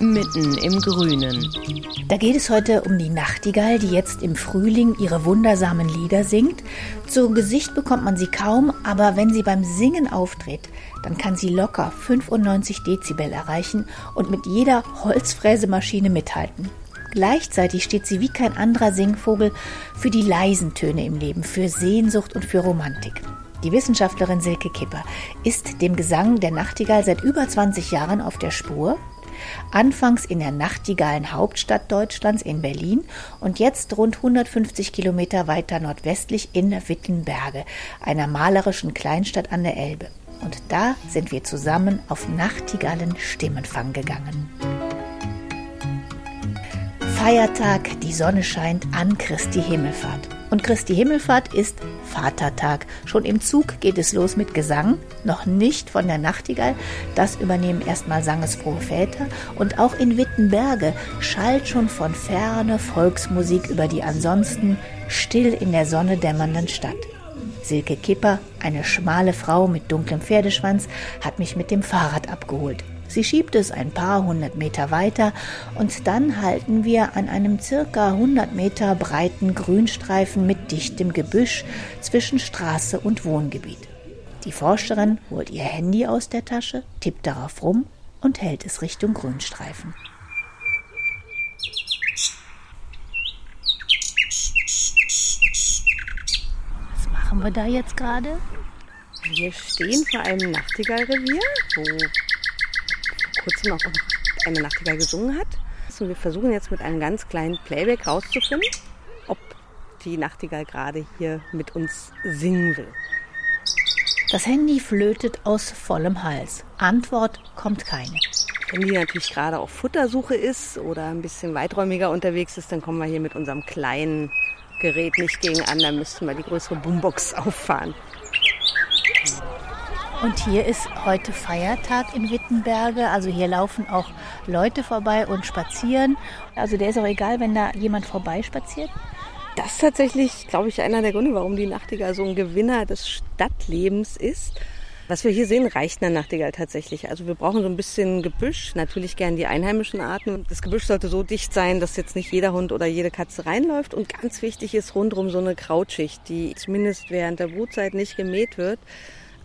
mitten im Grünen. Da geht es heute um die Nachtigall, die jetzt im Frühling ihre wundersamen Lieder singt. Zu Gesicht bekommt man sie kaum, aber wenn sie beim Singen auftritt, dann kann sie locker 95 Dezibel erreichen und mit jeder Holzfräsemaschine mithalten. Gleichzeitig steht sie wie kein anderer Singvogel für die leisen Töne im Leben, für Sehnsucht und für Romantik. Die Wissenschaftlerin Silke Kipper ist dem Gesang der Nachtigall seit über 20 Jahren auf der Spur Anfangs in der nachtigallen Hauptstadt Deutschlands in Berlin und jetzt rund 150 Kilometer weiter nordwestlich in Wittenberge, einer malerischen Kleinstadt an der Elbe. Und da sind wir zusammen auf Nachtigallen Stimmenfang gegangen. Feiertag, die Sonne scheint an Christi Himmelfahrt. Und Christi Himmelfahrt ist Vatertag. Schon im Zug geht es los mit Gesang, noch nicht von der Nachtigall. Das übernehmen erstmal sangesfrohe Väter. Und auch in Wittenberge schallt schon von ferne Volksmusik über die ansonsten still in der Sonne dämmernden Stadt. Silke Kipper, eine schmale Frau mit dunklem Pferdeschwanz, hat mich mit dem Fahrrad abgeholt. Sie schiebt es ein paar hundert Meter weiter und dann halten wir an einem circa 100 Meter breiten Grünstreifen mit dichtem Gebüsch zwischen Straße und Wohngebiet. Die Forscherin holt ihr Handy aus der Tasche, tippt darauf rum und hält es Richtung Grünstreifen. Was machen wir da jetzt gerade? Wir stehen vor einem Nachtigallrevier, wo kurzem auch eine Nachtigall gesungen hat. Und wir versuchen jetzt mit einem ganz kleinen Playback rauszufinden, ob die Nachtigall gerade hier mit uns singen will. Das Handy flötet aus vollem Hals. Antwort kommt keine. Wenn die natürlich gerade auf Futtersuche ist oder ein bisschen weiträumiger unterwegs ist, dann kommen wir hier mit unserem kleinen Gerät nicht gegen an. Da müssten wir die größere Boombox auffahren. Und hier ist heute Feiertag in Wittenberge. Also hier laufen auch Leute vorbei und spazieren. Also der ist auch egal, wenn da jemand vorbeispaziert. Das ist tatsächlich, glaube ich, einer der Gründe, warum die Nachtigall so ein Gewinner des Stadtlebens ist. Was wir hier sehen, reicht eine Nachtigall tatsächlich. Also wir brauchen so ein bisschen Gebüsch, natürlich gern die einheimischen Arten. Das Gebüsch sollte so dicht sein, dass jetzt nicht jeder Hund oder jede Katze reinläuft. Und ganz wichtig ist rundherum so eine Krautschicht, die zumindest während der Brutzeit nicht gemäht wird.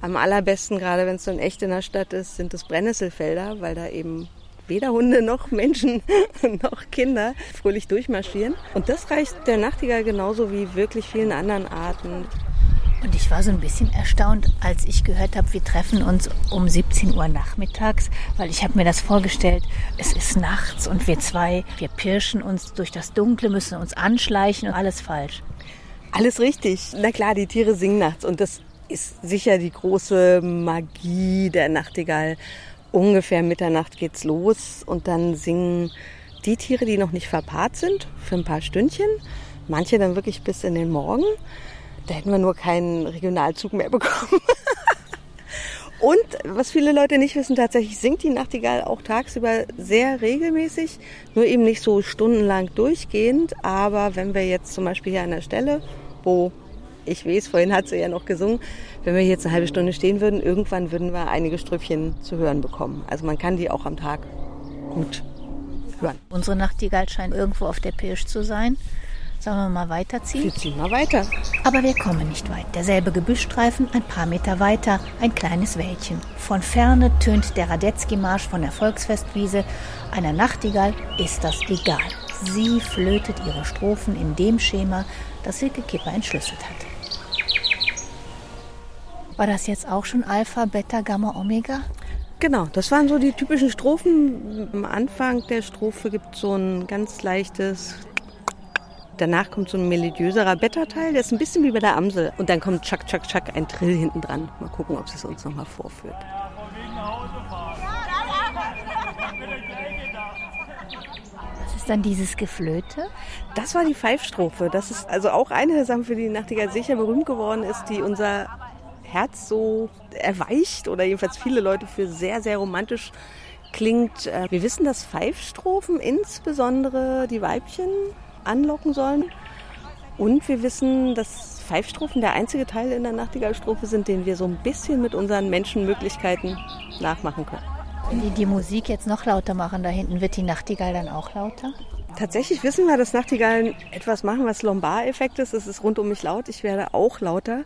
Am allerbesten, gerade wenn es so in echt in der Stadt ist, sind es Brennnesselfelder, weil da eben weder Hunde noch Menschen noch Kinder fröhlich durchmarschieren. Und das reicht der Nachtigall genauso wie wirklich vielen anderen Arten. Und ich war so ein bisschen erstaunt, als ich gehört habe, wir treffen uns um 17 Uhr nachmittags, weil ich habe mir das vorgestellt, es ist nachts und wir zwei, wir pirschen uns durch das Dunkle, müssen uns anschleichen und alles falsch. Alles richtig. Na klar, die Tiere singen nachts und das ist sicher die große Magie der Nachtigall. Ungefähr Mitternacht geht's los und dann singen die Tiere, die noch nicht verpaart sind, für ein paar Stündchen. Manche dann wirklich bis in den Morgen. Da hätten wir nur keinen Regionalzug mehr bekommen. Und was viele Leute nicht wissen, tatsächlich singt die Nachtigall auch tagsüber sehr regelmäßig, nur eben nicht so stundenlang durchgehend. Aber wenn wir jetzt zum Beispiel hier an der Stelle, wo ich weiß, vorhin hat sie ja noch gesungen, wenn wir jetzt eine halbe Stunde stehen würden, irgendwann würden wir einige Strüppchen zu hören bekommen. Also man kann die auch am Tag gut hören. Unsere Nachtigall scheint irgendwo auf der Pirsch zu sein. Sollen wir mal weiterziehen? Wir ziehen mal weiter. Aber wir kommen nicht weit. Derselbe Gebüschstreifen, ein paar Meter weiter, ein kleines Wäldchen. Von ferne tönt der Radetzky-Marsch von der Volksfestwiese. Einer Nachtigall ist das egal. Sie flötet ihre Strophen in dem Schema, das Silke Kipper entschlüsselt hat. War das jetzt auch schon Alpha, Beta, Gamma, Omega? Genau, das waren so die typischen Strophen. Am Anfang der Strophe gibt es so ein ganz leichtes. Danach kommt so ein melodiöserer Beta-Teil, der ist ein bisschen wie bei der Amsel. Und dann kommt Chuck, Chuck, Chuck, ein Trill hinten dran. Mal gucken, ob es uns nochmal vorführt. Was ist dann dieses Geflöte? Das war die Pfeifstrophe. Das ist also auch eine der Sachen, für die Nachtigall sicher berühmt geworden ist, die unser Herz so erweicht oder jedenfalls viele Leute für sehr, sehr romantisch klingt. Äh, wir wissen, dass Pfeifstrophen insbesondere die Weibchen anlocken sollen. Und wir wissen, dass Pfeifstrophen der einzige Teil in der Nachtigallstrophe sind, den wir so ein bisschen mit unseren Menschenmöglichkeiten nachmachen können. Wenn die die Musik jetzt noch lauter machen, da hinten wird die Nachtigall dann auch lauter? Tatsächlich wissen wir, dass Nachtigallen etwas machen, was Lombard-Effekt ist. Es ist rund um mich laut. Ich werde auch lauter.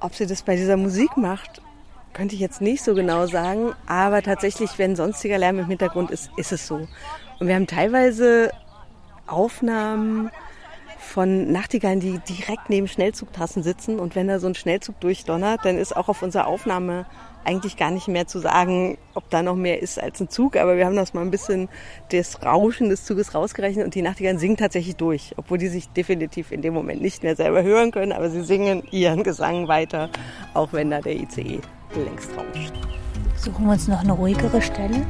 Ob sie das bei dieser Musik macht, könnte ich jetzt nicht so genau sagen. Aber tatsächlich, wenn sonstiger Lärm im Hintergrund ist, ist es so. Und wir haben teilweise Aufnahmen von Nachtigallen, die direkt neben Schnellzugtrassen sitzen. Und wenn da so ein Schnellzug durchdonnert, dann ist auch auf unserer Aufnahme eigentlich gar nicht mehr zu sagen, ob da noch mehr ist als ein Zug. Aber wir haben das mal ein bisschen das Rauschen des Zuges rausgerechnet und die Nachtigallen singen tatsächlich durch, obwohl die sich definitiv in dem Moment nicht mehr selber hören können. Aber sie singen ihren Gesang weiter, auch wenn da der ICE längst rauscht. Suchen wir uns noch eine ruhigere Stelle?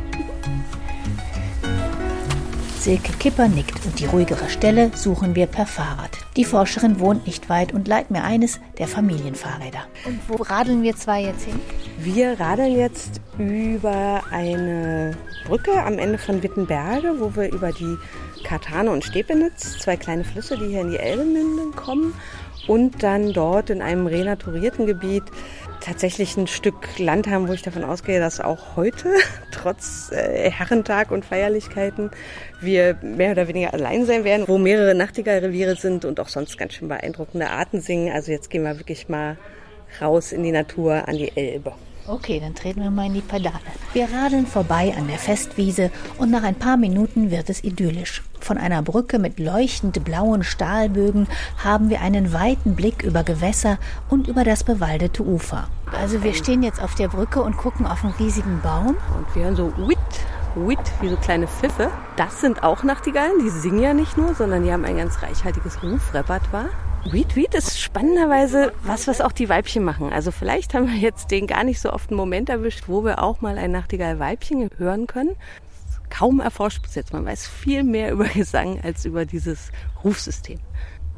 Silke Kipper nickt und die ruhigere Stelle suchen wir per Fahrrad. Die Forscherin wohnt nicht weit und leiht mir eines der Familienfahrräder. Und wo radeln wir zwei jetzt hin? Wir radeln jetzt über eine Brücke am Ende von Wittenberge, wo wir über die Kartane und Stepenitz, zwei kleine Flüsse, die hier in die Elbe münden, kommen und dann dort in einem renaturierten Gebiet tatsächlich ein Stück Land haben, wo ich davon ausgehe, dass auch heute, trotz äh, Herrentag und Feierlichkeiten, wir mehr oder weniger allein sein werden, wo mehrere Nachtigallreviere sind und auch sonst ganz schön beeindruckende Arten singen. Also jetzt gehen wir wirklich mal raus in die Natur, an die Elbe. Okay, dann treten wir mal in die Pedale. Wir radeln vorbei an der Festwiese und nach ein paar Minuten wird es idyllisch. Von einer Brücke mit leuchtend blauen Stahlbögen haben wir einen weiten Blick über Gewässer und über das bewaldete Ufer. Also wir stehen jetzt auf der Brücke und gucken auf einen riesigen Baum. Und wir hören so Witt, Witt, wie so kleine Pfiffe. Das sind auch Nachtigallen, die singen ja nicht nur, sondern die haben ein ganz reichhaltiges Rufrepertoire. Weed Weed ist spannenderweise was, was auch die Weibchen machen. Also vielleicht haben wir jetzt den gar nicht so oft einen Moment erwischt, wo wir auch mal ein Nachtigall-Weibchen hören können. Kaum erforscht bis jetzt. Man weiß viel mehr über Gesang als über dieses Rufsystem.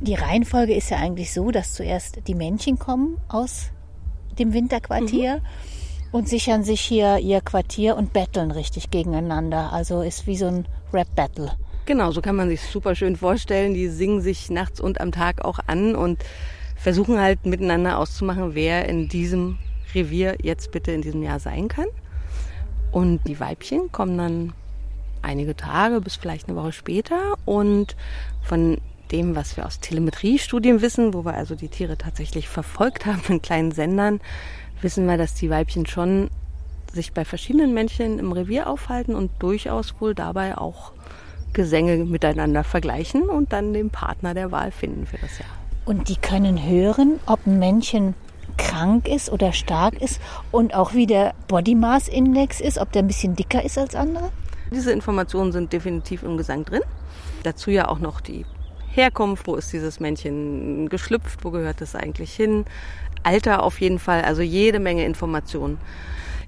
Die Reihenfolge ist ja eigentlich so, dass zuerst die Männchen kommen aus dem Winterquartier mhm. und sichern sich hier ihr Quartier und betteln richtig gegeneinander. Also ist wie so ein Rap-Battle. Genau, so kann man sich super schön vorstellen. Die singen sich nachts und am Tag auch an und versuchen halt miteinander auszumachen, wer in diesem Revier jetzt bitte in diesem Jahr sein kann. Und die Weibchen kommen dann einige Tage bis vielleicht eine Woche später und von dem, was wir aus Telemetriestudien wissen, wo wir also die Tiere tatsächlich verfolgt haben in kleinen Sendern, wissen wir, dass die Weibchen schon sich bei verschiedenen Männchen im Revier aufhalten und durchaus wohl dabei auch Gesänge miteinander vergleichen und dann den Partner der Wahl finden für das Jahr. Und die können hören, ob ein Männchen krank ist oder stark ist und auch wie der Body Mass Index ist, ob der ein bisschen dicker ist als andere? Diese Informationen sind definitiv im Gesang drin. Dazu ja auch noch die Herkunft, wo ist dieses Männchen geschlüpft, wo gehört es eigentlich hin, Alter auf jeden Fall, also jede Menge Informationen.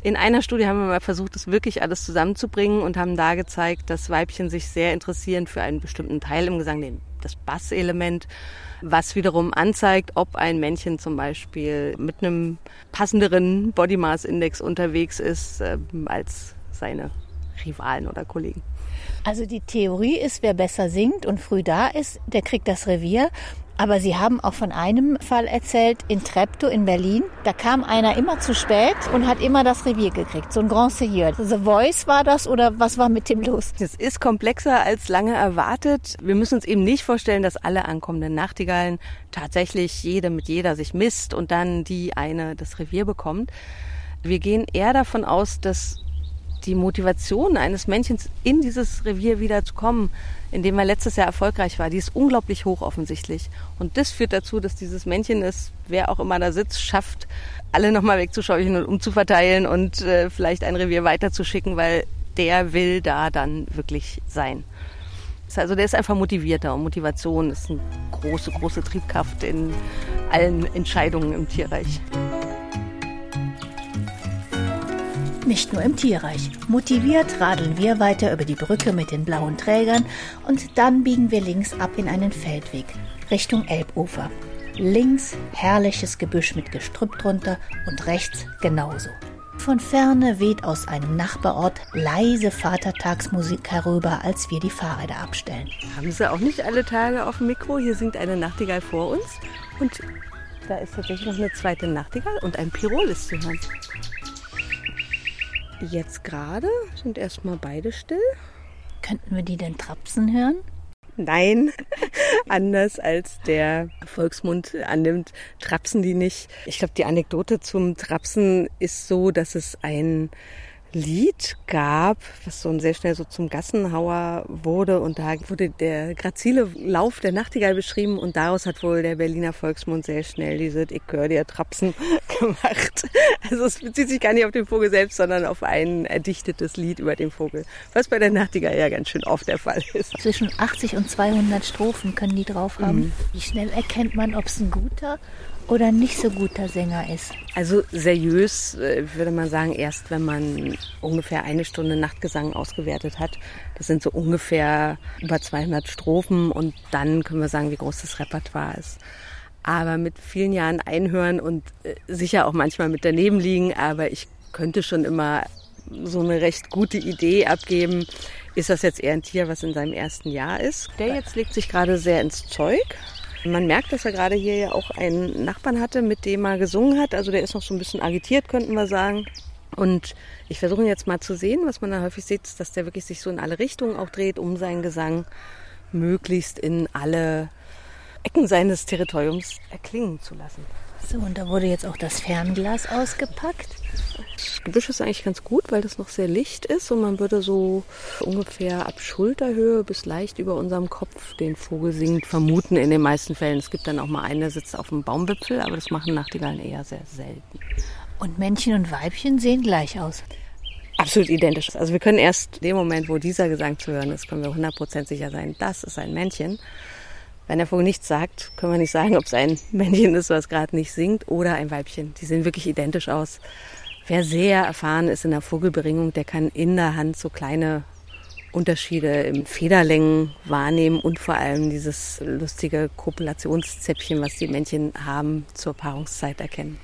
In einer Studie haben wir mal versucht, das wirklich alles zusammenzubringen und haben da gezeigt, dass Weibchen sich sehr interessieren für einen bestimmten Teil im Gesang, den, das Basselement, was wiederum anzeigt, ob ein Männchen zum Beispiel mit einem passenderen Body Mass Index unterwegs ist äh, als seine Rivalen oder Kollegen. Also die Theorie ist, wer besser singt und früh da ist, der kriegt das Revier. Aber Sie haben auch von einem Fall erzählt in Treptow in Berlin. Da kam einer immer zu spät und hat immer das Revier gekriegt. So ein Grand Seigneur. The Voice war das oder was war mit dem los? Das ist komplexer als lange erwartet. Wir müssen uns eben nicht vorstellen, dass alle ankommenden Nachtigallen tatsächlich jede mit jeder sich misst und dann die eine das Revier bekommt. Wir gehen eher davon aus, dass die Motivation eines Männchens in dieses Revier wieder zu kommen, in dem er letztes Jahr erfolgreich war, die ist unglaublich hoch offensichtlich. Und das führt dazu, dass dieses Männchen es, wer auch immer da sitzt, schafft, alle nochmal wegzuscheuchen und umzuverteilen und äh, vielleicht ein Revier weiterzuschicken, weil der will da dann wirklich sein. Also der ist einfach motivierter und Motivation ist eine große, große Triebkraft in allen Entscheidungen im Tierreich. Nicht nur im Tierreich. Motiviert radeln wir weiter über die Brücke mit den blauen Trägern und dann biegen wir links ab in einen Feldweg Richtung Elbufer. Links herrliches Gebüsch mit Gestrüpp drunter und rechts genauso. Von ferne weht aus einem Nachbarort leise Vatertagsmusik herüber, als wir die Fahrräder abstellen. Haben Sie auch nicht alle Tage auf dem Mikro? Hier singt eine Nachtigall vor uns und da ist tatsächlich noch eine zweite Nachtigall und ein Pirol ist zu hören. Jetzt gerade sind erstmal beide still. Könnten wir die denn trapsen hören? Nein, anders als der Volksmund annimmt, trapsen die nicht. Ich glaube, die Anekdote zum Trapsen ist so, dass es ein Lied gab, was so sehr schnell so zum Gassenhauer wurde und da wurde der grazile Lauf der Nachtigall beschrieben und daraus hat wohl der Berliner Volksmund sehr schnell diese Ich höre dir Trapsen gemacht. Also es bezieht sich gar nicht auf den Vogel selbst, sondern auf ein erdichtetes Lied über den Vogel, was bei der Nachtigall ja ganz schön oft der Fall ist. Zwischen 80 und 200 Strophen können die drauf haben. Mhm. Wie schnell erkennt man, ob es ein guter oder nicht so guter Sänger ist? Also seriös äh, würde man sagen, erst wenn man ungefähr eine Stunde Nachtgesang ausgewertet hat. Das sind so ungefähr über 200 Strophen und dann können wir sagen, wie groß das Repertoire ist. Aber mit vielen Jahren einhören und äh, sicher auch manchmal mit daneben liegen, aber ich könnte schon immer so eine recht gute Idee abgeben. Ist das jetzt eher ein Tier, was in seinem ersten Jahr ist? Der jetzt legt sich gerade sehr ins Zeug. Man merkt, dass er gerade hier ja auch einen Nachbarn hatte, mit dem er gesungen hat. Also der ist noch so ein bisschen agitiert, könnten wir sagen. Und ich versuche jetzt mal zu sehen, was man da häufig sieht, dass der wirklich sich so in alle Richtungen auch dreht, um seinen Gesang möglichst in alle Ecken seines Territoriums erklingen zu lassen. So, und da wurde jetzt auch das Fernglas ausgepackt. Das Gebüsch ist eigentlich ganz gut, weil das noch sehr licht ist und man würde so ungefähr ab Schulterhöhe bis leicht über unserem Kopf den Vogel singend vermuten in den meisten Fällen. Es gibt dann auch mal einen, der sitzt auf dem Baumwipfel, aber das machen Nachtigallen eher sehr selten. Und Männchen und Weibchen sehen gleich aus. Absolut identisch. Also wir können erst dem Moment, wo dieser Gesang zu hören ist, können wir 100% sicher sein, das ist ein Männchen. Wenn der Vogel nichts sagt, können wir nicht sagen, ob es ein Männchen ist, was gerade nicht singt, oder ein Weibchen. Die sehen wirklich identisch aus. Wer sehr erfahren ist in der Vogelberingung, der kann in der Hand so kleine Unterschiede im Federlängen wahrnehmen und vor allem dieses lustige Kopulationszäpfchen, was die Männchen haben, zur Paarungszeit erkennen.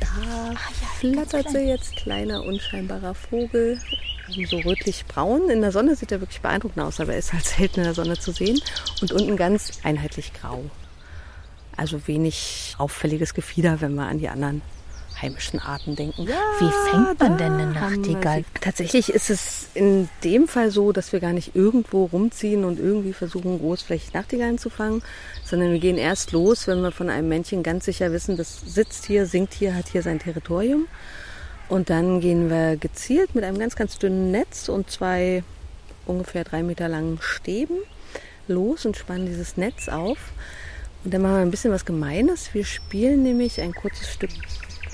Da flattert sie jetzt, kleiner unscheinbarer Vogel so rötlich-braun. In der Sonne sieht er wirklich beeindruckend aus, aber er ist halt selten in der Sonne zu sehen. Und unten ganz einheitlich grau. Also wenig auffälliges Gefieder, wenn wir an die anderen heimischen Arten denken. Ja, Wie fängt man denn eine Nachtigall? Tatsächlich ist es in dem Fall so, dass wir gar nicht irgendwo rumziehen und irgendwie versuchen, großflächig Nachtigallen zu fangen, sondern wir gehen erst los, wenn wir von einem Männchen ganz sicher wissen, das sitzt hier, singt hier, hat hier sein Territorium. Und dann gehen wir gezielt mit einem ganz, ganz dünnen Netz und zwei ungefähr drei Meter langen Stäben los und spannen dieses Netz auf. Und dann machen wir ein bisschen was Gemeines. Wir spielen nämlich ein kurzes Stück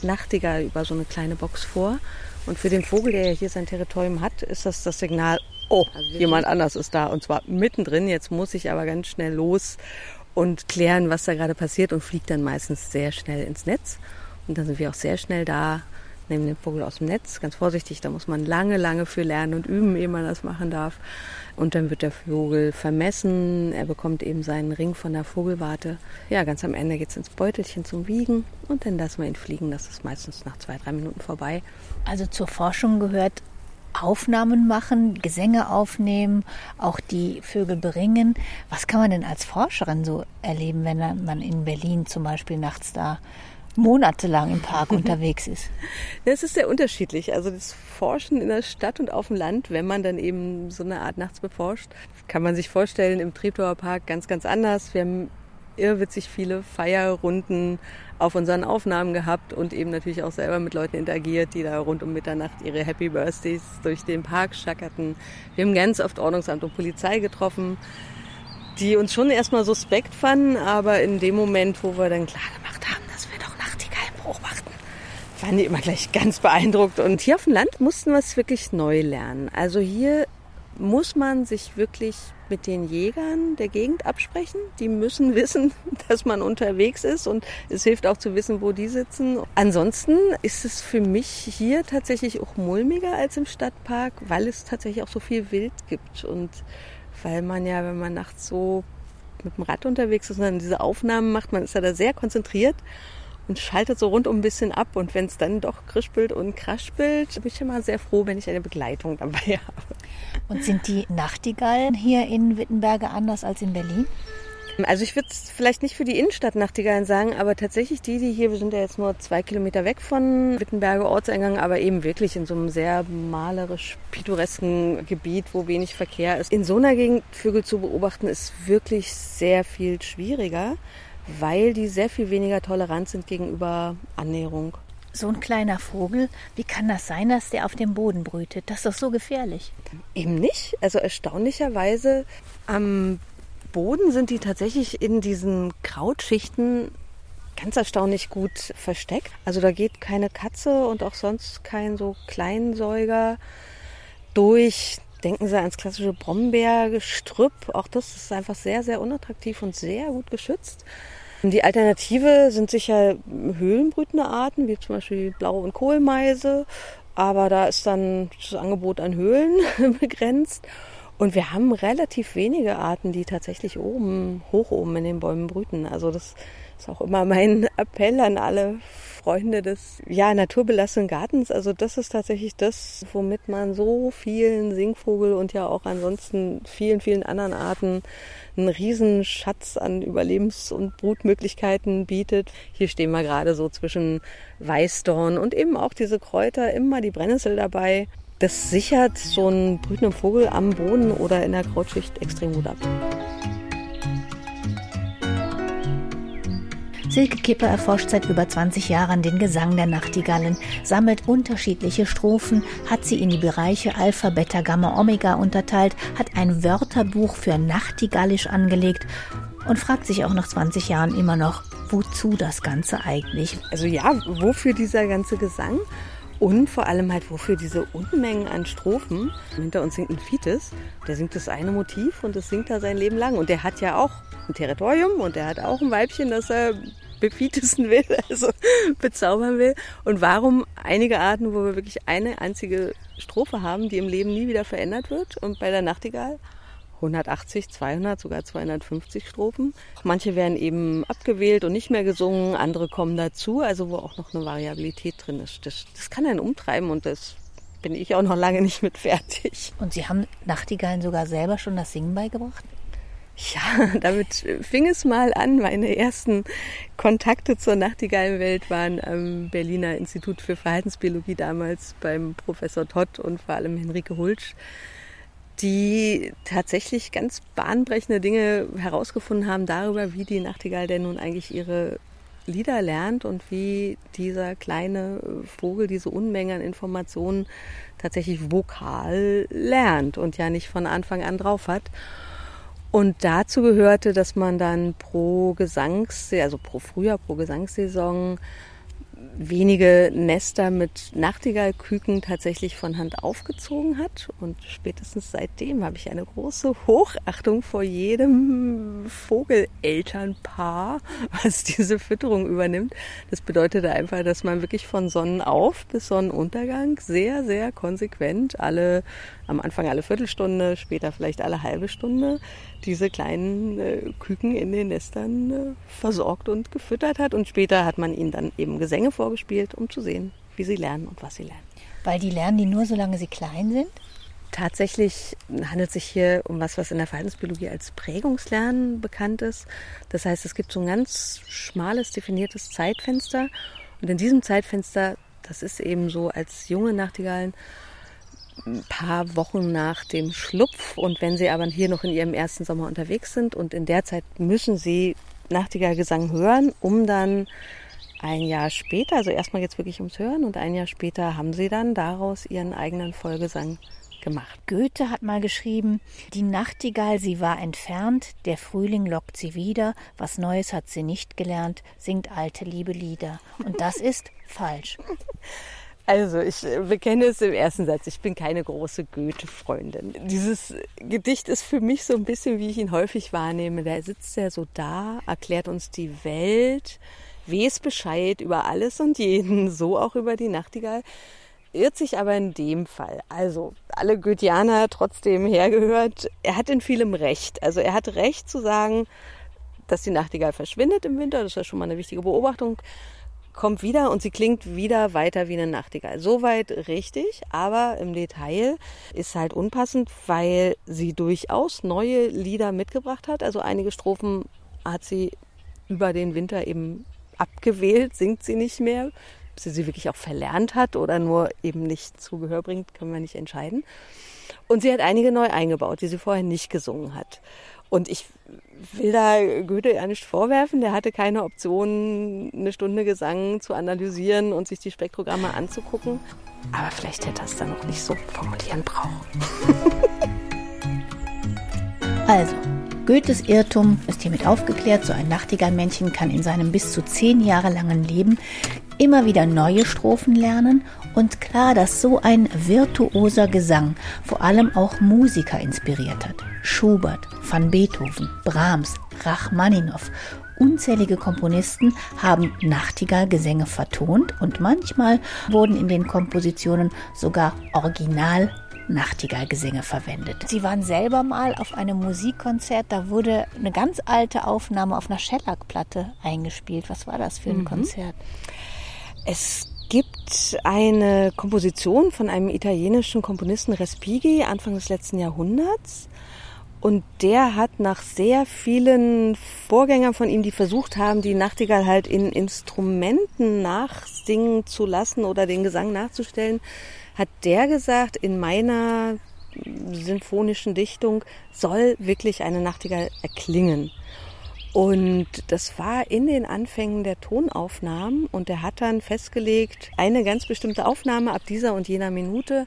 Nachtigall über so eine kleine Box vor. Und für den Vogel, der ja hier sein Territorium hat, ist das das Signal, oh, also jemand anders ist da. Und zwar mittendrin. Jetzt muss ich aber ganz schnell los und klären, was da gerade passiert und fliegt dann meistens sehr schnell ins Netz. Und dann sind wir auch sehr schnell da, nehmen den Vogel aus dem Netz, ganz vorsichtig, da muss man lange, lange für lernen und üben, ehe man das machen darf. Und dann wird der Vogel vermessen, er bekommt eben seinen Ring von der Vogelwarte. Ja, ganz am Ende geht es ins Beutelchen zum Wiegen und dann lassen wir ihn fliegen, das ist meistens nach zwei, drei Minuten vorbei. Also zur Forschung gehört Aufnahmen machen, Gesänge aufnehmen, auch die Vögel beringen. Was kann man denn als Forscherin so erleben, wenn man in Berlin zum Beispiel nachts da monatelang im Park unterwegs ist. Das ist sehr unterschiedlich. Also das Forschen in der Stadt und auf dem Land, wenn man dann eben so eine Art nachts beforscht, kann man sich vorstellen, im Treptower Park ganz, ganz anders. Wir haben irrwitzig viele Feierrunden auf unseren Aufnahmen gehabt und eben natürlich auch selber mit Leuten interagiert, die da rund um Mitternacht ihre Happy Birthdays durch den Park schackerten. Wir haben ganz oft Ordnungsamt und Polizei getroffen, die uns schon erstmal suspekt fanden, aber in dem Moment, wo wir dann klar gemacht haben, dass wir doch Nachtigallen beobachten, waren die immer gleich ganz beeindruckt. Und hier auf dem Land mussten wir es wirklich neu lernen. Also hier muss man sich wirklich mit den Jägern der Gegend absprechen. Die müssen wissen, dass man unterwegs ist und es hilft auch zu wissen, wo die sitzen. Ansonsten ist es für mich hier tatsächlich auch mulmiger als im Stadtpark, weil es tatsächlich auch so viel Wild gibt und weil man ja, wenn man nachts so mit dem Rad unterwegs ist und dann diese Aufnahmen macht, man ist ja da sehr konzentriert und schaltet so rundum ein bisschen ab. Und wenn es dann doch krispelt und kraspelt, bin ich immer sehr froh, wenn ich eine Begleitung dabei habe. Und sind die Nachtigallen hier in Wittenberge anders als in Berlin? Also ich würde es vielleicht nicht für die Innenstadt Nachtigallen sagen, aber tatsächlich die, die hier, wir sind ja jetzt nur zwei Kilometer weg von Wittenberge Ortseingang, aber eben wirklich in so einem sehr malerisch pittoresken Gebiet, wo wenig Verkehr ist. In so einer Gegend Vögel zu beobachten, ist wirklich sehr viel schwieriger weil die sehr viel weniger tolerant sind gegenüber Annäherung. So ein kleiner Vogel, wie kann das sein, dass der auf dem Boden brütet? Das ist doch so gefährlich. Eben nicht. Also erstaunlicherweise am Boden sind die tatsächlich in diesen Krautschichten ganz erstaunlich gut versteckt. Also da geht keine Katze und auch sonst kein so Kleinsäuger durch. Denken Sie ans klassische Brombeergestrüpp. Auch das ist einfach sehr, sehr unattraktiv und sehr gut geschützt. Die Alternative sind sicher höhlenbrütende Arten, wie zum Beispiel Blau- und Kohlmeise. Aber da ist dann das Angebot an Höhlen begrenzt. Und wir haben relativ wenige Arten, die tatsächlich oben, hoch oben in den Bäumen brüten. Also das ist auch immer mein Appell an alle Freunde des ja, naturbelassenen Gartens. Also das ist tatsächlich das, womit man so vielen Singvogel und ja auch ansonsten vielen, vielen anderen Arten einen riesen Schatz an Überlebens- und Brutmöglichkeiten bietet. Hier stehen wir gerade so zwischen Weißdorn und eben auch diese Kräuter, immer die Brennnessel dabei. Das sichert so einen brütenden Vogel am Boden oder in der Krautschicht extrem gut ab. Silke Kipper erforscht seit über 20 Jahren den Gesang der Nachtigallen, sammelt unterschiedliche Strophen, hat sie in die Bereiche Alpha, Beta, Gamma, Omega unterteilt, hat ein Wörterbuch für Nachtigallisch angelegt und fragt sich auch nach 20 Jahren immer noch, wozu das Ganze eigentlich? Also ja, wofür dieser ganze Gesang? Und vor allem halt, wofür diese Unmengen an Strophen. Hinter uns singt ein Fites, der singt das eine Motiv und das singt er sein Leben lang. Und der hat ja auch ein Territorium und der hat auch ein Weibchen, das er befietesten will, also bezaubern will. Und warum einige Arten, wo wir wirklich eine einzige Strophe haben, die im Leben nie wieder verändert wird und bei der Nachtigall 180, 200, sogar 250 Strophen. Manche werden eben abgewählt und nicht mehr gesungen, andere kommen dazu, also wo auch noch eine Variabilität drin ist. Das, das kann einen umtreiben und das bin ich auch noch lange nicht mit fertig. Und Sie haben Nachtigallen sogar selber schon das Singen beigebracht? Ja, damit fing es mal an. Meine ersten Kontakte zur Nachtigallenwelt waren am Berliner Institut für Verhaltensbiologie damals beim Professor Todd und vor allem Henrike Hulsch, die tatsächlich ganz bahnbrechende Dinge herausgefunden haben darüber, wie die Nachtigall denn nun eigentlich ihre Lieder lernt und wie dieser kleine Vogel diese Unmenge an Informationen tatsächlich vokal lernt und ja nicht von Anfang an drauf hat. Und dazu gehörte, dass man dann pro Gesangssaison, also pro Frühjahr, pro Gesangssaison wenige Nester mit Nachtigallküken tatsächlich von Hand aufgezogen hat. Und spätestens seitdem habe ich eine große Hochachtung vor jedem Vogelelternpaar, was diese Fütterung übernimmt. Das bedeutet einfach, dass man wirklich von Sonnenauf bis Sonnenuntergang sehr, sehr konsequent alle, am Anfang alle Viertelstunde, später vielleicht alle halbe Stunde, diese kleinen äh, Küken in den Nestern äh, versorgt und gefüttert hat. Und später hat man ihnen dann eben Gesänge vorgespielt, um zu sehen, wie sie lernen und was sie lernen. Weil die lernen die nur, solange sie klein sind? Tatsächlich handelt es sich hier um was, was in der Verhaltensbiologie als Prägungslernen bekannt ist. Das heißt, es gibt so ein ganz schmales, definiertes Zeitfenster. Und in diesem Zeitfenster, das ist eben so als junge Nachtigallen, ein paar Wochen nach dem Schlupf. Und wenn sie aber hier noch in ihrem ersten Sommer unterwegs sind und in der Zeit müssen sie Nachtigallgesang hören, um dann ein Jahr später, also erstmal jetzt wirklich ums Hören und ein Jahr später haben sie dann daraus ihren eigenen Vollgesang gemacht. Goethe hat mal geschrieben, die Nachtigall, sie war entfernt, der Frühling lockt sie wieder, was Neues hat sie nicht gelernt, singt alte liebe Lieder. Und das ist falsch. Also, ich bekenne es im ersten Satz. Ich bin keine große Goethe-Freundin. Dieses Gedicht ist für mich so ein bisschen, wie ich ihn häufig wahrnehme. Da sitzt er so da, erklärt uns die Welt, weiß Bescheid über alles und jeden, so auch über die Nachtigall. Irrt sich aber in dem Fall. Also, alle Goetheaner trotzdem hergehört. Er hat in vielem Recht. Also, er hat Recht zu sagen, dass die Nachtigall verschwindet im Winter. Das ist ja schon mal eine wichtige Beobachtung kommt wieder und sie klingt wieder weiter wie eine Nachtigall. Soweit richtig, aber im Detail ist halt unpassend, weil sie durchaus neue Lieder mitgebracht hat. Also einige Strophen hat sie über den Winter eben abgewählt, singt sie nicht mehr. Ob sie sie wirklich auch verlernt hat oder nur eben nicht zu Gehör bringt, können wir nicht entscheiden. Und sie hat einige neu eingebaut, die sie vorher nicht gesungen hat. Und ich will da Goethe ja nicht vorwerfen. Der hatte keine Option, eine Stunde Gesang zu analysieren und sich die Spektrogramme anzugucken. Aber vielleicht hätte er es dann noch nicht so formulieren brauchen. Also, Goethes Irrtum ist hiermit aufgeklärt. So ein Nachtigallmännchen kann in seinem bis zu zehn Jahre langen Leben immer wieder neue Strophen lernen und klar, dass so ein virtuoser Gesang vor allem auch Musiker inspiriert hat. Schubert, van Beethoven, Brahms, Rachmaninow. Unzählige Komponisten haben Nachtigallgesänge vertont und manchmal wurden in den Kompositionen sogar Original Nachtigallgesänge verwendet. Sie waren selber mal auf einem Musikkonzert, da wurde eine ganz alte Aufnahme auf einer Shellac-Platte eingespielt. Was war das für ein mhm. Konzert? Es gibt eine Komposition von einem italienischen Komponisten Respighi Anfang des letzten Jahrhunderts. Und der hat nach sehr vielen Vorgängern von ihm, die versucht haben, die Nachtigall halt in Instrumenten nachsingen zu lassen oder den Gesang nachzustellen, hat der gesagt, in meiner sinfonischen Dichtung soll wirklich eine Nachtigall erklingen. Und das war in den Anfängen der Tonaufnahmen und er hat dann festgelegt, eine ganz bestimmte Aufnahme ab dieser und jener Minute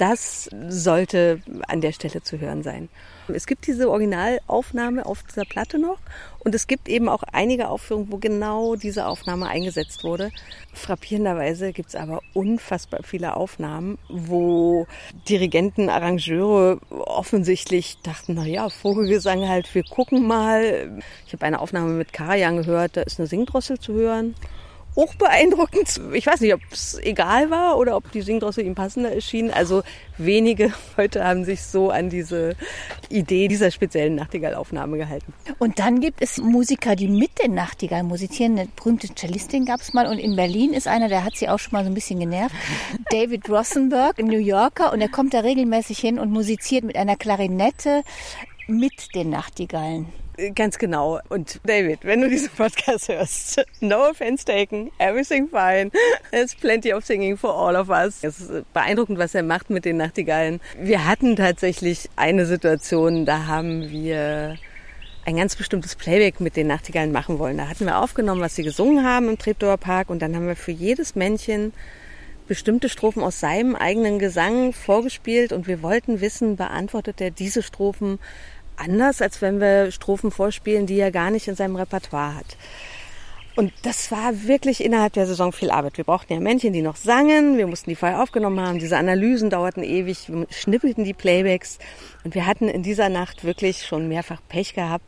das sollte an der Stelle zu hören sein. Es gibt diese Originalaufnahme auf dieser Platte noch und es gibt eben auch einige Aufführungen, wo genau diese Aufnahme eingesetzt wurde. Frappierenderweise gibt es aber unfassbar viele Aufnahmen, wo Dirigenten, Arrangeure offensichtlich dachten, na ja, Vogelgesang halt, wir gucken mal. Ich habe eine Aufnahme mit Karajan gehört, da ist eine Singdrossel zu hören hochbeeindruckend. Ich weiß nicht, ob es egal war oder ob die Singdrossel ihm passender erschien. Also wenige Leute haben sich so an diese Idee dieser speziellen Nachtigallaufnahme gehalten. Und dann gibt es Musiker, die mit den Nachtigall musizieren. Eine berühmte Cellistin gab es mal. Und in Berlin ist einer, der hat sie auch schon mal so ein bisschen genervt. David Rossenberg, ein New Yorker. Und er kommt da regelmäßig hin und musiziert mit einer Klarinette mit den Nachtigallen. Ganz genau. Und David, wenn du diesen Podcast hörst, no offense taken, everything fine. There's plenty of singing for all of us. Es ist beeindruckend, was er macht mit den Nachtigallen. Wir hatten tatsächlich eine Situation, da haben wir ein ganz bestimmtes Playback mit den Nachtigallen machen wollen. Da hatten wir aufgenommen, was sie gesungen haben im Treptower Park und dann haben wir für jedes Männchen bestimmte Strophen aus seinem eigenen Gesang vorgespielt und wir wollten wissen, beantwortet er diese Strophen anders, als wenn wir Strophen vorspielen, die er gar nicht in seinem Repertoire hat. Und das war wirklich innerhalb der Saison viel Arbeit. Wir brauchten ja Männchen, die noch sangen. Wir mussten die vorher aufgenommen haben. Diese Analysen dauerten ewig. Wir schnippelten die Playbacks. Und wir hatten in dieser Nacht wirklich schon mehrfach Pech gehabt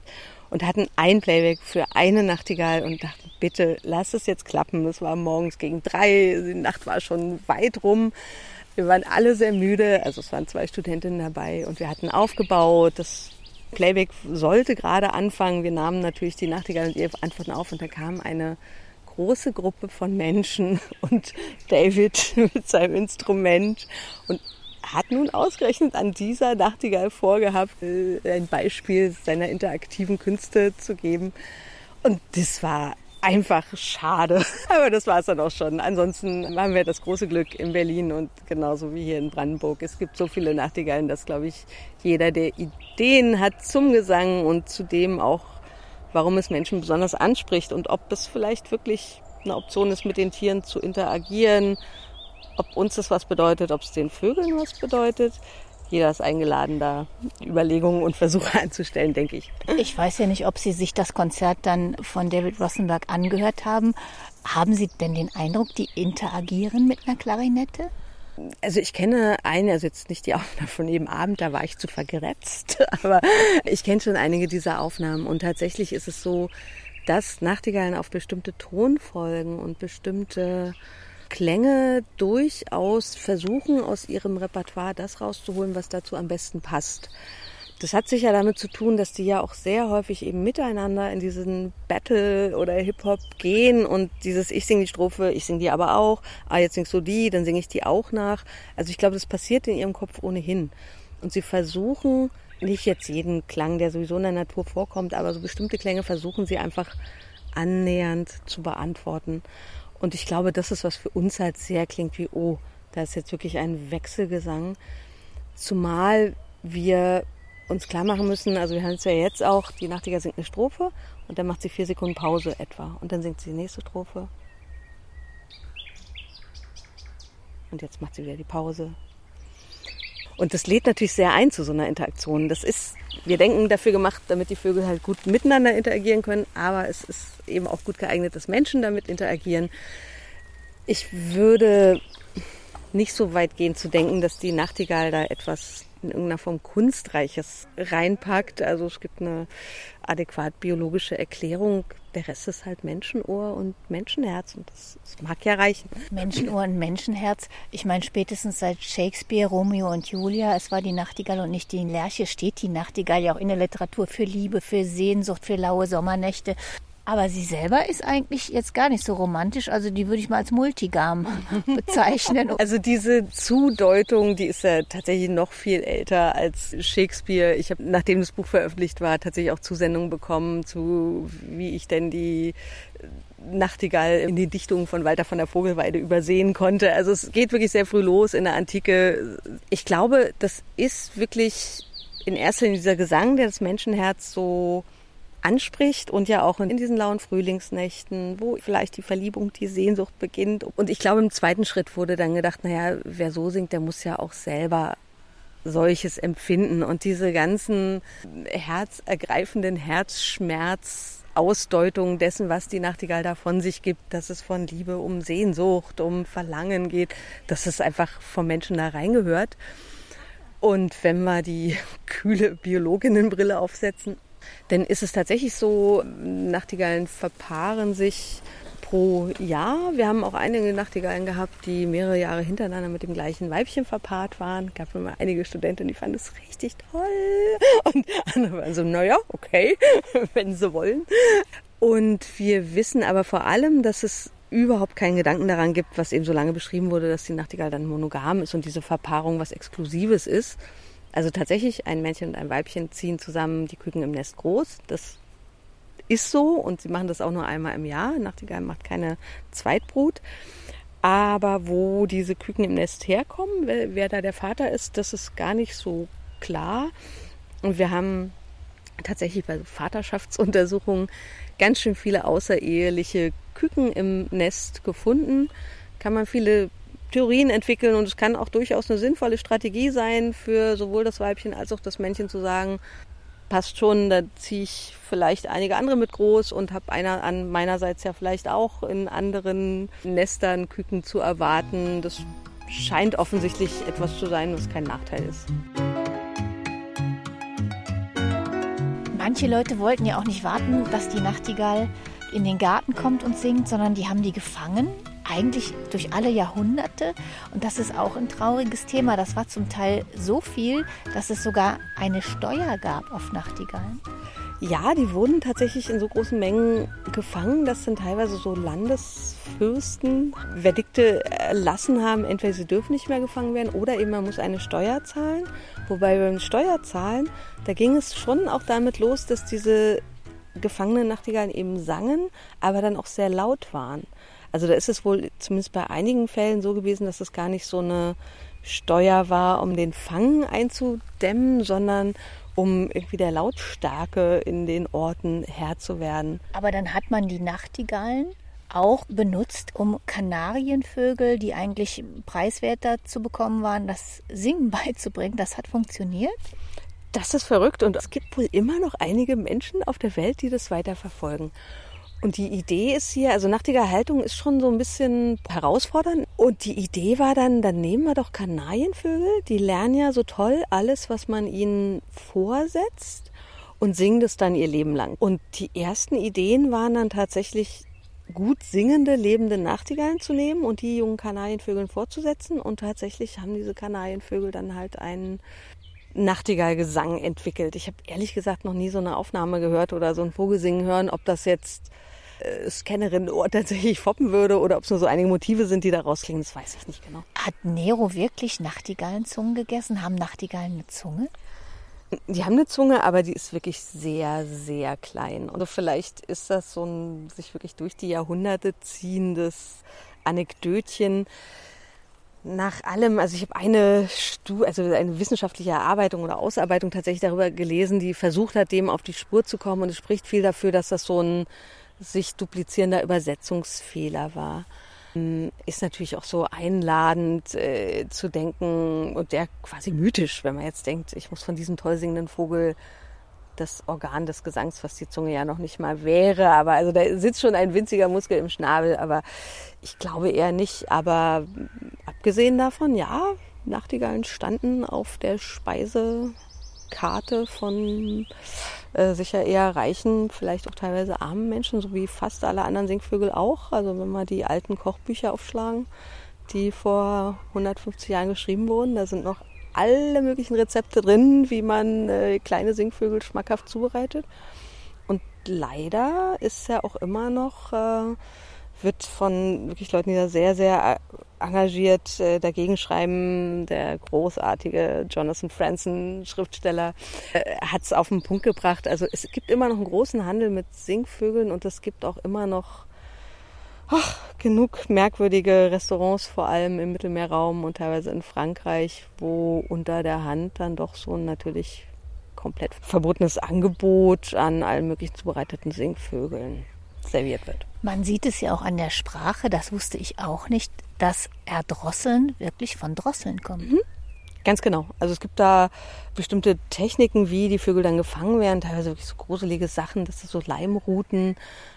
und hatten ein Playback für eine Nachtigall und dachten, bitte lass es jetzt klappen. Es war morgens gegen drei. Die Nacht war schon weit rum. Wir waren alle sehr müde. Also es waren zwei Studentinnen dabei und wir hatten aufgebaut. Das Playback sollte gerade anfangen. Wir nahmen natürlich die Nachtigall und ihre Antworten auf und da kam eine große Gruppe von Menschen und David mit seinem Instrument und hat nun ausgerechnet an dieser Nachtigall vorgehabt, äh, ein Beispiel seiner interaktiven Künste zu geben. Und das war einfach schade. Aber das war es dann auch schon. Ansonsten haben wir das große Glück in Berlin und genauso wie hier in Brandenburg. Es gibt so viele Nachtigallen, dass, glaube ich, jeder, der Ideen hat zum Gesang und zudem auch warum es Menschen besonders anspricht und ob das vielleicht wirklich eine Option ist, mit den Tieren zu interagieren, ob uns das was bedeutet, ob es den Vögeln was bedeutet. Jeder ist eingeladen, da Überlegungen und Versuche anzustellen, denke ich. Ich weiß ja nicht, ob Sie sich das Konzert dann von David Rosenberg angehört haben. Haben Sie denn den Eindruck, die interagieren mit einer Klarinette? Also ich kenne eine, also jetzt nicht die Aufnahme von jedem Abend, da war ich zu vergrätzt, aber ich kenne schon einige dieser Aufnahmen und tatsächlich ist es so, dass Nachtigallen auf bestimmte Tonfolgen und bestimmte Klänge durchaus versuchen, aus ihrem Repertoire das rauszuholen, was dazu am besten passt. Das hat sicher damit zu tun, dass die ja auch sehr häufig eben miteinander in diesen Battle oder Hip-Hop gehen und dieses ich singe die Strophe, ich singe die aber auch, ah jetzt singst du die, dann singe ich die auch nach. Also ich glaube, das passiert in ihrem Kopf ohnehin. Und sie versuchen nicht jetzt jeden Klang, der sowieso in der Natur vorkommt, aber so bestimmte Klänge versuchen sie einfach annähernd zu beantworten. Und ich glaube, das ist, was für uns halt sehr klingt wie, oh, da ist jetzt wirklich ein Wechselgesang. Zumal wir uns klar machen müssen, also wir haben es ja jetzt auch, die Nachtigall singt eine Strophe und dann macht sie vier Sekunden Pause etwa. Und dann singt sie die nächste Strophe. Und jetzt macht sie wieder die Pause. Und das lädt natürlich sehr ein zu so einer Interaktion. Das ist, wir denken, dafür gemacht, damit die Vögel halt gut miteinander interagieren können, aber es ist eben auch gut geeignet, dass Menschen damit interagieren. Ich würde nicht so weit gehen zu denken, dass die Nachtigall da etwas in irgendeiner Form Kunstreiches reinpackt. Also es gibt eine adäquat biologische Erklärung. Der Rest ist halt Menschenohr und Menschenherz und das, das mag ja reichen. Menschenohr und Menschenherz. Ich meine, spätestens seit Shakespeare, Romeo und Julia, es war die Nachtigall und nicht die Lerche, steht die Nachtigall ja auch in der Literatur für Liebe, für Sehnsucht, für laue Sommernächte. Aber sie selber ist eigentlich jetzt gar nicht so romantisch. Also die würde ich mal als Multigam bezeichnen. Also diese Zudeutung, die ist ja tatsächlich noch viel älter als Shakespeare. Ich habe, nachdem das Buch veröffentlicht war, tatsächlich auch Zusendungen bekommen zu, wie ich denn die Nachtigall in den Dichtungen von Walter von der Vogelweide übersehen konnte. Also es geht wirklich sehr früh los in der Antike. Ich glaube, das ist wirklich in erster Linie dieser Gesang, der das Menschenherz so anspricht und ja auch in diesen lauen Frühlingsnächten, wo vielleicht die Verliebung, die Sehnsucht beginnt. Und ich glaube, im zweiten Schritt wurde dann gedacht, naja, wer so singt, der muss ja auch selber solches empfinden und diese ganzen herzergreifenden Herzschmerz Ausdeutungen dessen, was die Nachtigall da von sich gibt, dass es von Liebe um Sehnsucht, um Verlangen geht, dass es einfach vom Menschen da reingehört. Und wenn wir die kühle Biologinnenbrille aufsetzen, denn ist es tatsächlich so, Nachtigallen verpaaren sich pro Jahr. Wir haben auch einige Nachtigallen gehabt, die mehrere Jahre hintereinander mit dem gleichen Weibchen verpaart waren. Es gab immer einige Studenten, die fanden es richtig toll. Und andere waren so, naja, okay, wenn sie wollen. Und wir wissen aber vor allem, dass es überhaupt keinen Gedanken daran gibt, was eben so lange beschrieben wurde, dass die Nachtigall dann monogam ist und diese Verpaarung was Exklusives ist. Also tatsächlich, ein Männchen und ein Weibchen ziehen zusammen die Küken im Nest groß. Das ist so und sie machen das auch nur einmal im Jahr. Nachtigall macht keine Zweitbrut. Aber wo diese Küken im Nest herkommen, wer, wer da der Vater ist, das ist gar nicht so klar. Und wir haben tatsächlich bei Vaterschaftsuntersuchungen ganz schön viele außereheliche Küken im Nest gefunden. Kann man viele Theorien entwickeln und es kann auch durchaus eine sinnvolle Strategie sein für sowohl das Weibchen als auch das Männchen zu sagen, passt schon, da ziehe ich vielleicht einige andere mit groß und habe einer an meinerseits ja vielleicht auch in anderen Nestern Küken zu erwarten. Das scheint offensichtlich etwas zu sein, was kein Nachteil ist. Manche Leute wollten ja auch nicht warten, dass die Nachtigall in den Garten kommt und singt, sondern die haben die gefangen eigentlich durch alle Jahrhunderte. Und das ist auch ein trauriges Thema. Das war zum Teil so viel, dass es sogar eine Steuer gab auf Nachtigallen. Ja, die wurden tatsächlich in so großen Mengen gefangen. Das sind teilweise so Landesfürsten Verdikte erlassen haben, entweder sie dürfen nicht mehr gefangen werden oder eben man muss eine Steuer zahlen. Wobei beim Steuerzahlen, da ging es schon auch damit los, dass diese gefangenen Nachtigallen eben sangen, aber dann auch sehr laut waren. Also da ist es wohl zumindest bei einigen Fällen so gewesen, dass es gar nicht so eine Steuer war, um den Fang einzudämmen, sondern um irgendwie der Lautstärke in den Orten Herr zu werden. Aber dann hat man die Nachtigallen auch benutzt, um Kanarienvögel, die eigentlich preiswerter zu bekommen waren, das Singen beizubringen. Das hat funktioniert. Das ist verrückt und es gibt wohl immer noch einige Menschen auf der Welt, die das weiterverfolgen. Und die Idee ist hier, also Nachtigallhaltung ist schon so ein bisschen herausfordernd. Und die Idee war dann, dann nehmen wir doch Kanarienvögel, die lernen ja so toll alles, was man ihnen vorsetzt und singen das dann ihr Leben lang. Und die ersten Ideen waren dann tatsächlich gut singende, lebende Nachtigallen zu nehmen und die jungen Kanarienvögeln fortzusetzen. Und tatsächlich haben diese Kanarienvögel dann halt einen Nachtigallgesang entwickelt. Ich habe ehrlich gesagt noch nie so eine Aufnahme gehört oder so ein Vogelsingen hören, ob das jetzt äh, Scannerin Ohr tatsächlich foppen würde oder ob es nur so einige Motive sind, die da rausklingen, das weiß ich nicht genau. Hat Nero wirklich Nachtigallenzungen gegessen? Haben Nachtigallen eine Zunge? Die haben eine Zunge, aber die ist wirklich sehr, sehr klein. Und vielleicht ist das so ein sich wirklich durch die Jahrhunderte ziehendes Anekdötchen. Nach allem, also ich habe eine Stu also eine wissenschaftliche Erarbeitung oder Ausarbeitung tatsächlich darüber gelesen, die versucht hat, dem auf die Spur zu kommen. Und es spricht viel dafür, dass das so ein sich duplizierender Übersetzungsfehler war. Ähm, ist natürlich auch so einladend äh, zu denken und der quasi mythisch, wenn man jetzt denkt, ich muss von diesem toll singenden Vogel das Organ des Gesangs, was die Zunge ja noch nicht mal wäre. Aber also da sitzt schon ein winziger Muskel im Schnabel, aber ich glaube eher nicht. Aber abgesehen davon, ja, Nachtigallen standen auf der Speise Karte von äh, sicher eher reichen, vielleicht auch teilweise armen Menschen, so wie fast alle anderen Singvögel auch. Also wenn wir die alten Kochbücher aufschlagen, die vor 150 Jahren geschrieben wurden, da sind noch alle möglichen Rezepte drin, wie man äh, kleine Singvögel schmackhaft zubereitet. Und leider ist ja auch immer noch äh, wird von wirklich Leuten, die da sehr, sehr äh, engagiert äh, dagegen schreiben. Der großartige Jonathan Franzen, Schriftsteller, äh, hat es auf den Punkt gebracht. Also es gibt immer noch einen großen Handel mit Singvögeln und es gibt auch immer noch ach, genug merkwürdige Restaurants, vor allem im Mittelmeerraum und teilweise in Frankreich, wo unter der Hand dann doch so ein natürlich komplett verbotenes Angebot an allen möglichen zubereiteten Singvögeln serviert wird. Man sieht es ja auch an der Sprache, das wusste ich auch nicht, dass Erdrosseln wirklich von Drosseln kommen. Mhm. Ganz genau. Also es gibt da bestimmte Techniken, wie die Vögel dann gefangen werden, teilweise wirklich so gruselige Sachen, dass das so Leimruten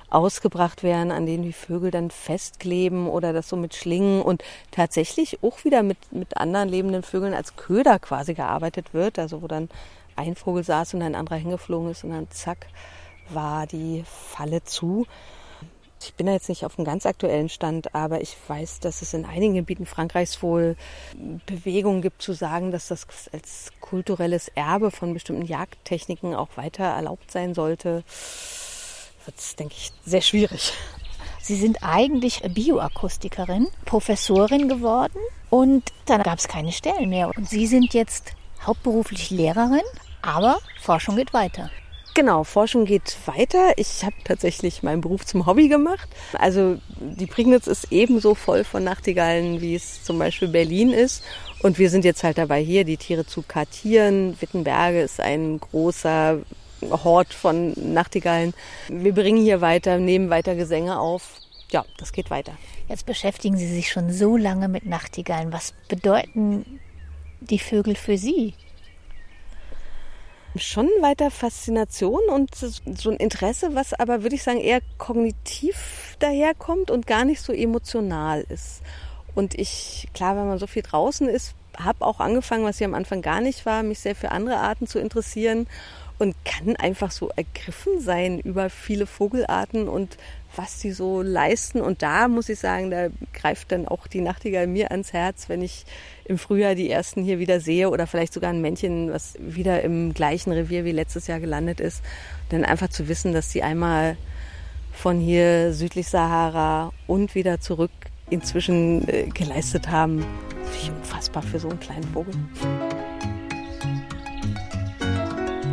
ausgebracht werden, an denen die Vögel dann festkleben oder das so mit Schlingen und tatsächlich auch wieder mit, mit anderen lebenden Vögeln als Köder quasi gearbeitet wird. Also wo dann ein Vogel saß und ein anderer hingeflogen ist und dann zack war die Falle zu. Ich bin da jetzt nicht auf einem ganz aktuellen Stand, aber ich weiß, dass es in einigen Gebieten Frankreichs wohl Bewegungen gibt zu sagen, dass das als kulturelles Erbe von bestimmten Jagdtechniken auch weiter erlaubt sein sollte. Wird es, denke ich, sehr schwierig. Sie sind eigentlich Bioakustikerin, Professorin geworden und dann gab es keine Stellen mehr. Und Sie sind jetzt hauptberuflich Lehrerin, aber Forschung geht weiter. Genau, Forschung geht weiter. Ich habe tatsächlich meinen Beruf zum Hobby gemacht. Also die Prignitz ist ebenso voll von Nachtigallen, wie es zum Beispiel Berlin ist. Und wir sind jetzt halt dabei, hier die Tiere zu kartieren. Wittenberge ist ein großer Hort von Nachtigallen. Wir bringen hier weiter, nehmen weiter Gesänge auf. Ja, das geht weiter. Jetzt beschäftigen Sie sich schon so lange mit Nachtigallen. Was bedeuten die Vögel für Sie? Schon weiter Faszination und so ein Interesse, was aber, würde ich sagen, eher kognitiv daherkommt und gar nicht so emotional ist. Und ich, klar, wenn man so viel draußen ist, habe auch angefangen, was ich am Anfang gar nicht war, mich sehr für andere Arten zu interessieren und kann einfach so ergriffen sein über viele Vogelarten und was sie so leisten. Und da muss ich sagen, da greift dann auch die Nachtigall mir ans Herz, wenn ich im Frühjahr die ersten hier wieder sehe oder vielleicht sogar ein Männchen, was wieder im gleichen Revier wie letztes Jahr gelandet ist. Dann einfach zu wissen, dass sie einmal von hier südlich Sahara und wieder zurück inzwischen äh, geleistet haben. Finde ich unfassbar für so einen kleinen Vogel.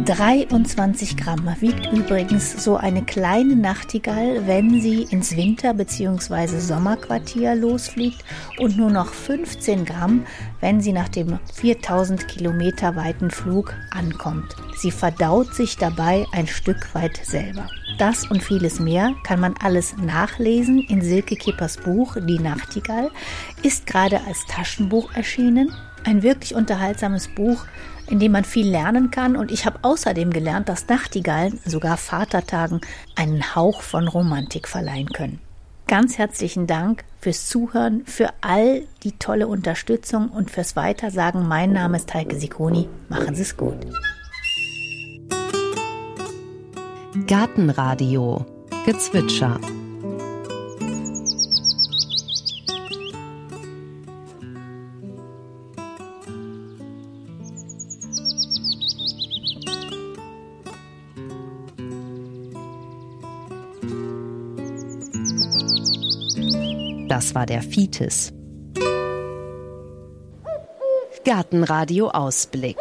23 Gramm wiegt übrigens so eine kleine Nachtigall, wenn sie ins Winter- bzw. Sommerquartier losfliegt und nur noch 15 Gramm, wenn sie nach dem 4000 Kilometer weiten Flug ankommt. Sie verdaut sich dabei ein Stück weit selber. Das und vieles mehr kann man alles nachlesen in Silke Kippers Buch Die Nachtigall, ist gerade als Taschenbuch erschienen. Ein wirklich unterhaltsames Buch, in dem man viel lernen kann. Und ich habe außerdem gelernt, dass Nachtigallen sogar Vatertagen einen Hauch von Romantik verleihen können. Ganz herzlichen Dank fürs Zuhören, für all die tolle Unterstützung und fürs Weitersagen. Mein Name ist Heike Sikoni. Machen Sie es gut. Gartenradio Gezwitscher Das war der Fites. Gartenradio Ausblick.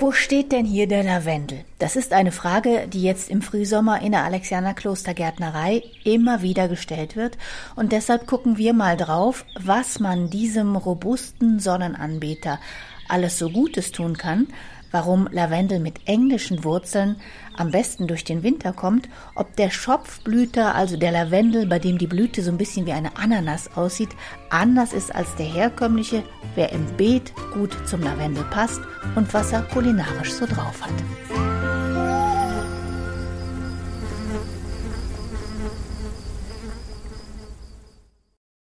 Wo steht denn hier der Lavendel? Das ist eine Frage, die jetzt im Frühsommer in der Alexianer Klostergärtnerei immer wieder gestellt wird. Und deshalb gucken wir mal drauf, was man diesem robusten Sonnenanbeter alles so Gutes tun kann, warum Lavendel mit englischen Wurzeln am besten durch den Winter kommt, ob der Schopfblüter, also der Lavendel, bei dem die Blüte so ein bisschen wie eine Ananas aussieht, anders ist als der herkömmliche, wer im Beet gut zum Lavendel passt und was er kulinarisch so drauf hat.